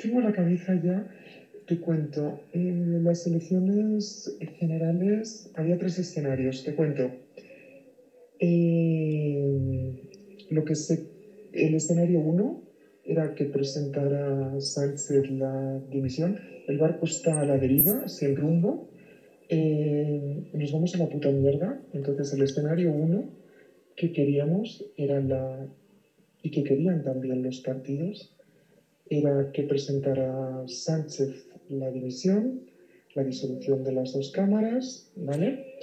Tengo la cabeza ya, te cuento. En las elecciones generales había tres escenarios, te cuento. Eh, lo que se, el escenario uno era que presentara Sánchez la dimisión. El barco está a la deriva, sin rumbo. Eh, nos vamos a la puta mierda. Entonces el escenario uno que queríamos era la y que querían también los partidos era que presentara Sánchez la dimisión, la disolución de las dos cámaras, ¿vale?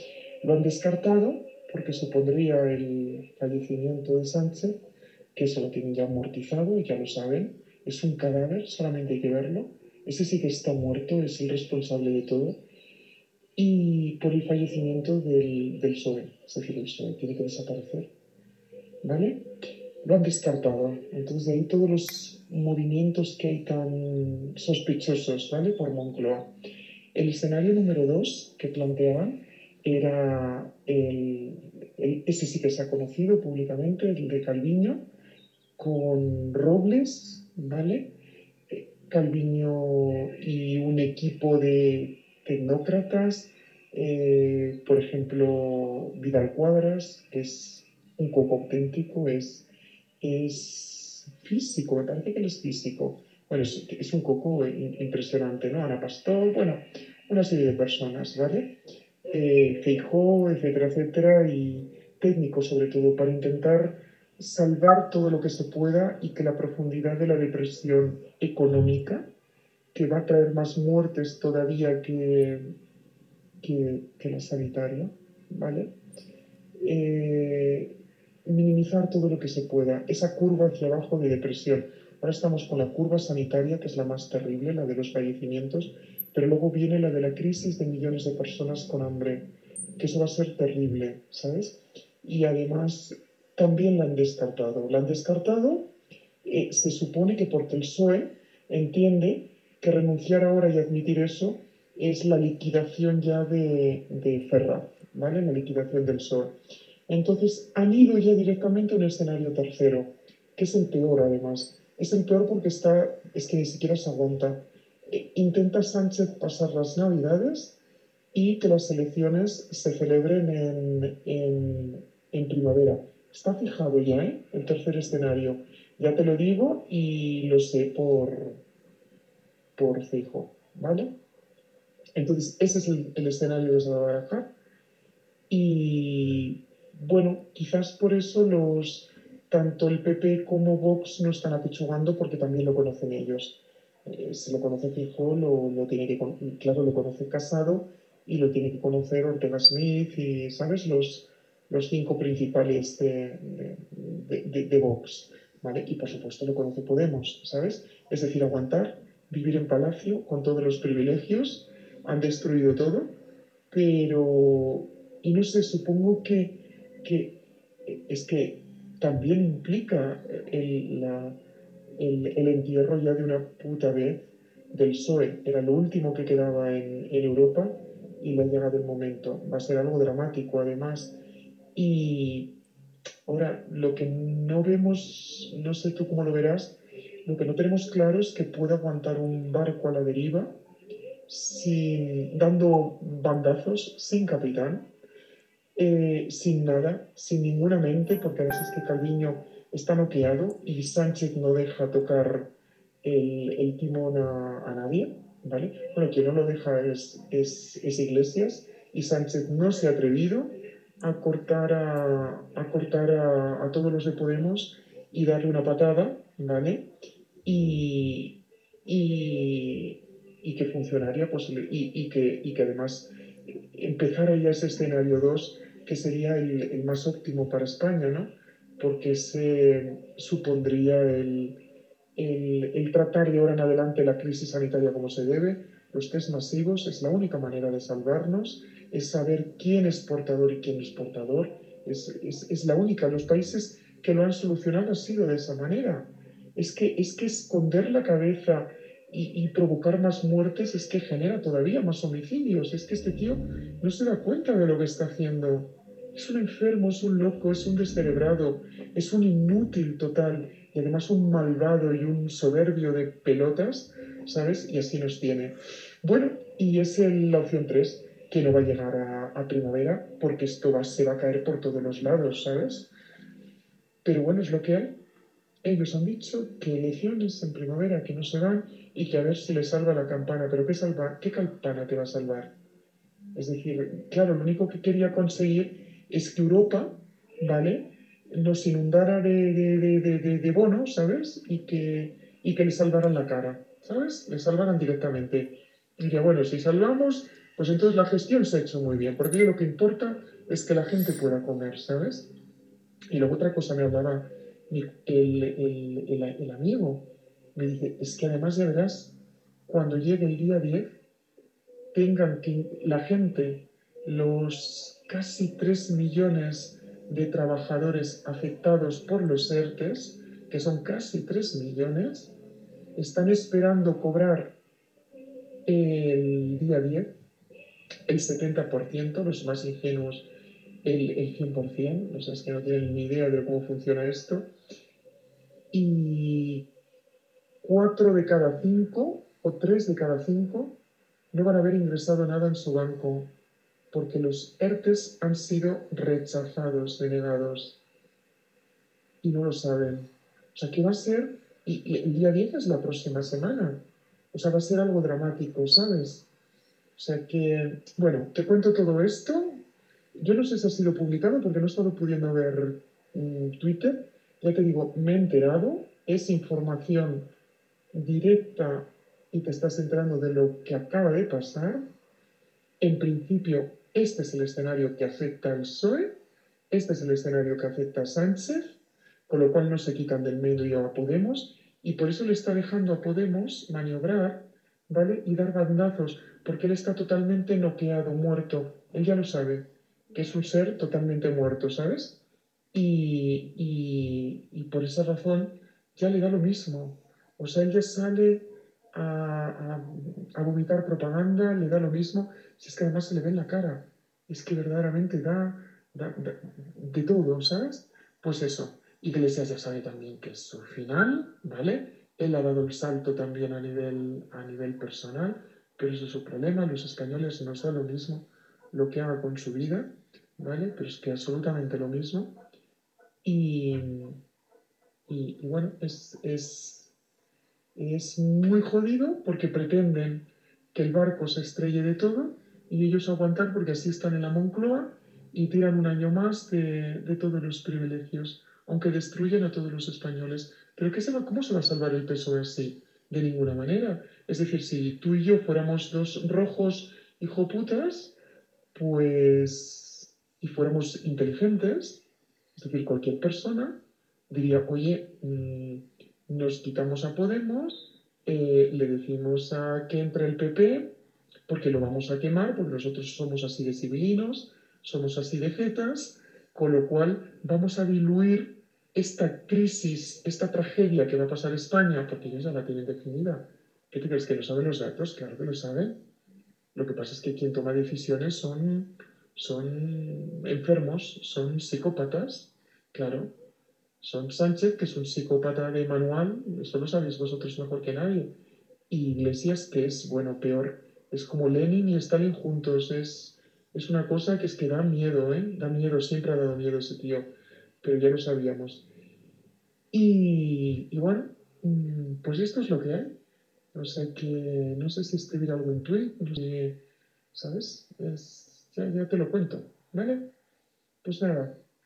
Lo han descartado porque supondría el fallecimiento de Sánchez, que eso lo tienen ya amortizado ya lo saben. Es un cadáver, solamente hay que verlo. Ese sí que está muerto, es el responsable de todo. Y por el fallecimiento del, del PSOE, es decir, el PSOE tiene que desaparecer. ¿Vale? Lo han descartado. Entonces, de ahí todos los movimientos que hay tan sospechosos, ¿vale? Por Moncloa. El escenario número dos que planteaban era el, ese sí que se ha conocido públicamente, el de Calviño, con Robles, ¿vale? Calviño y un equipo de tecnócratas, eh, por ejemplo, Vidal Cuadras, que es un coco auténtico, es, es físico, me parece que él es físico. Bueno, es, es un coco impresionante, ¿no? Ana Pastor, bueno, una serie de personas, ¿vale? Eh, Feijó, etcétera, etcétera, y técnicos sobre todo, para intentar salvar todo lo que se pueda y que la profundidad de la depresión económica, que va a traer más muertes todavía que, que, que la sanitaria, ¿vale? Eh, minimizar todo lo que se pueda, esa curva hacia abajo de depresión. Ahora estamos con la curva sanitaria, que es la más terrible, la de los fallecimientos, pero luego viene la de la crisis de millones de personas con hambre, que eso va a ser terrible, ¿sabes? Y además también la han descartado. La han descartado, eh, se supone que porque el PSOE entiende que renunciar ahora y admitir eso es la liquidación ya de, de Ferraz, ¿vale? La liquidación del PSOE. Entonces han ido ya directamente un escenario tercero, que es el peor además. Es el peor porque está, es que ni siquiera se aguanta. Eh, intenta Sánchez pasar las navidades y que las elecciones se celebren en, en, en primavera. Está fijado ya, ¿eh? El tercer escenario. Ya te lo digo y lo sé por, por fijo, ¿vale? Entonces, ese es el, el escenario que se va a barajar. Y bueno, quizás por eso los tanto el PP como Vox no están apechugando porque también lo conocen ellos. Eh, se lo conoce Fijo, lo, lo, tiene que, claro, lo conoce Casado y lo tiene que conocer Ortega Smith y, ¿sabes? Los, los cinco principales de, de, de, de, Vox, ¿vale? Y por supuesto lo conoce Podemos, ¿sabes? Es decir, aguantar, vivir en palacio con todos los privilegios, han destruido todo, pero, y no sé, supongo que, que es que también implica el, la, el, el, entierro ya de una puta vez del PSOE, era lo último que quedaba en, en Europa y le ha llegado el momento. Va a ser algo dramático, además. Y ahora, lo que no vemos, no sé tú cómo lo verás, lo que no tenemos claro es que puede aguantar un barco a la deriva sin, dando bandazos, sin capitán, eh, sin nada, sin ninguna mente, porque a veces que Calviño está noqueado y Sánchez no deja tocar el, el timón a, a, nadie, ¿vale? Bueno, quien no lo deja es, es, es Iglesias y Sánchez no se ha atrevido a cortar a, a cortar a, a, todos los de Podemos y darle una patada, ¿vale? Y, y, y que funcionaría, pues, y, y, que, y que además empezara ya ese escenario 2, que sería el, el, más óptimo para España, ¿no? Porque se supondría el, el, tratar de ahora en adelante la crisis sanitaria como se debe, los test masivos es la única manera de salvarnos, es saber quién es portador y quién es portador, es, es, la única. Los países que lo han solucionado han sido de esa manera. Es que, es que esconder la cabeza y, provocar más muertes es que genera todavía más homicidios. Es que este tío no se da cuenta de lo que está haciendo. Es un enfermo, es un loco, es un descerebrado, es un inútil total y además un malvado y un soberbio de pelotas, ¿sabes? Y así nos tiene. Bueno, y es la opción 3, que no va a llegar a, primavera porque esto se va a caer por todos los lados, ¿sabes? Pero bueno, es lo que hay. Ellos han dicho que elecciones en primavera que no se van y que a ver si les salva la campana. Pero ¿qué, salva? ¿qué campana te va a salvar? Es decir, claro, lo único que quería conseguir es que Europa, ¿vale? Nos inundara de, de, de, bonos, ¿sabes? Y que, y que le salvaran la cara, ¿sabes? Le salvaran directamente. Y diría, bueno, si salvamos, pues entonces la gestión se ha hecho muy bien, porque lo que importa es que la gente pueda comer, ¿sabes? Y luego otra cosa me hablaba el, el, el, amigo, me dice, es que además ya verás, cuando llegue el día 10, tengan que la gente, los casi 3 millones de trabajadores afectados por los ERTES, que son casi 3 millones, están esperando cobrar el día 10 el 70%, los más ingenuos el, el 100%, los es que no tienen ni idea de cómo funciona esto, y 4 de cada 5 o 3 de cada 5 no van a haber ingresado nada en su banco porque los ERTES han sido rechazados, denegados, y no lo saben. O sea, ¿qué va a ser? Y, y el día 10 es la próxima semana. O sea, va a ser algo dramático, ¿sabes? O sea que, bueno, te cuento todo esto. Yo no sé si ha sido publicado porque no he estado pudiendo ver mm, Twitter. Ya te digo, me he enterado. Es información directa y te estás enterando de lo que acaba de pasar. En principio, este es el escenario que afecta al PSOE. Este es el escenario que afecta a Sánchez, con lo cual no se quitan del medio a Podemos. Y por eso le está dejando a Podemos maniobrar, ¿vale? Y dar bandazos porque él está totalmente noqueado, muerto. Él ya lo sabe, que es un ser totalmente muerto, ¿sabes? Y, por esa razón ya le da lo mismo. O sea, él ya sale a, vomitar propaganda, le da lo mismo, si es que además se le ve en la cara. Es que verdaderamente da, de todo, ¿sabes? Pues eso. Iglesias ya sabe también que es su final, ¿vale? Él ha dado el salto también a nivel, a nivel personal pero eso es su problema. Los españoles nos da lo mismo lo que haga con su vida, ¿vale? Pero es que absolutamente lo mismo. Y, y, bueno, es, es, es muy jodido porque pretenden que el barco se estrelle de todo y ellos aguantar porque así están en la Moncloa y tiran un año más de, de todos los privilegios, aunque destruyen a todos los españoles. Pero ¿qué se va, ¿cómo se va a salvar el PSOE así? De ninguna manera. Es decir, si tú y yo fuéramos dos rojos hijoputas, pues, y fuéramos inteligentes, es decir, cualquier persona diría, oye, mm, nos quitamos a Podemos, eh, le decimos a que entre el PP, porque lo vamos a quemar, porque nosotros somos así de civilinos, somos así de jetas, con lo cual vamos a diluir esta crisis, esta tragedia que va a pasar España, porque ellos ya la tienen definida, ¿Qué te crees que no saben los datos? Claro que lo saben. Lo que pasa es que quien toma decisiones son, son enfermos, son psicópatas, claro. Son Sánchez, que es un psicópata de manual, eso lo sabéis vosotros mejor que nadie. Y Iglesias, que es, bueno, peor. Es como Lenin y Stalin juntos. Es, es una cosa que es que da miedo, ¿eh? Da miedo, siempre ha dado miedo ese tío. Pero ya lo sabíamos. Y, y bueno, mm, pues esto es lo que hay. O sea que no sé si escribir algo en Twitter, ¿sabes? ya, ya te lo cuento, ¿vale? Pues nada,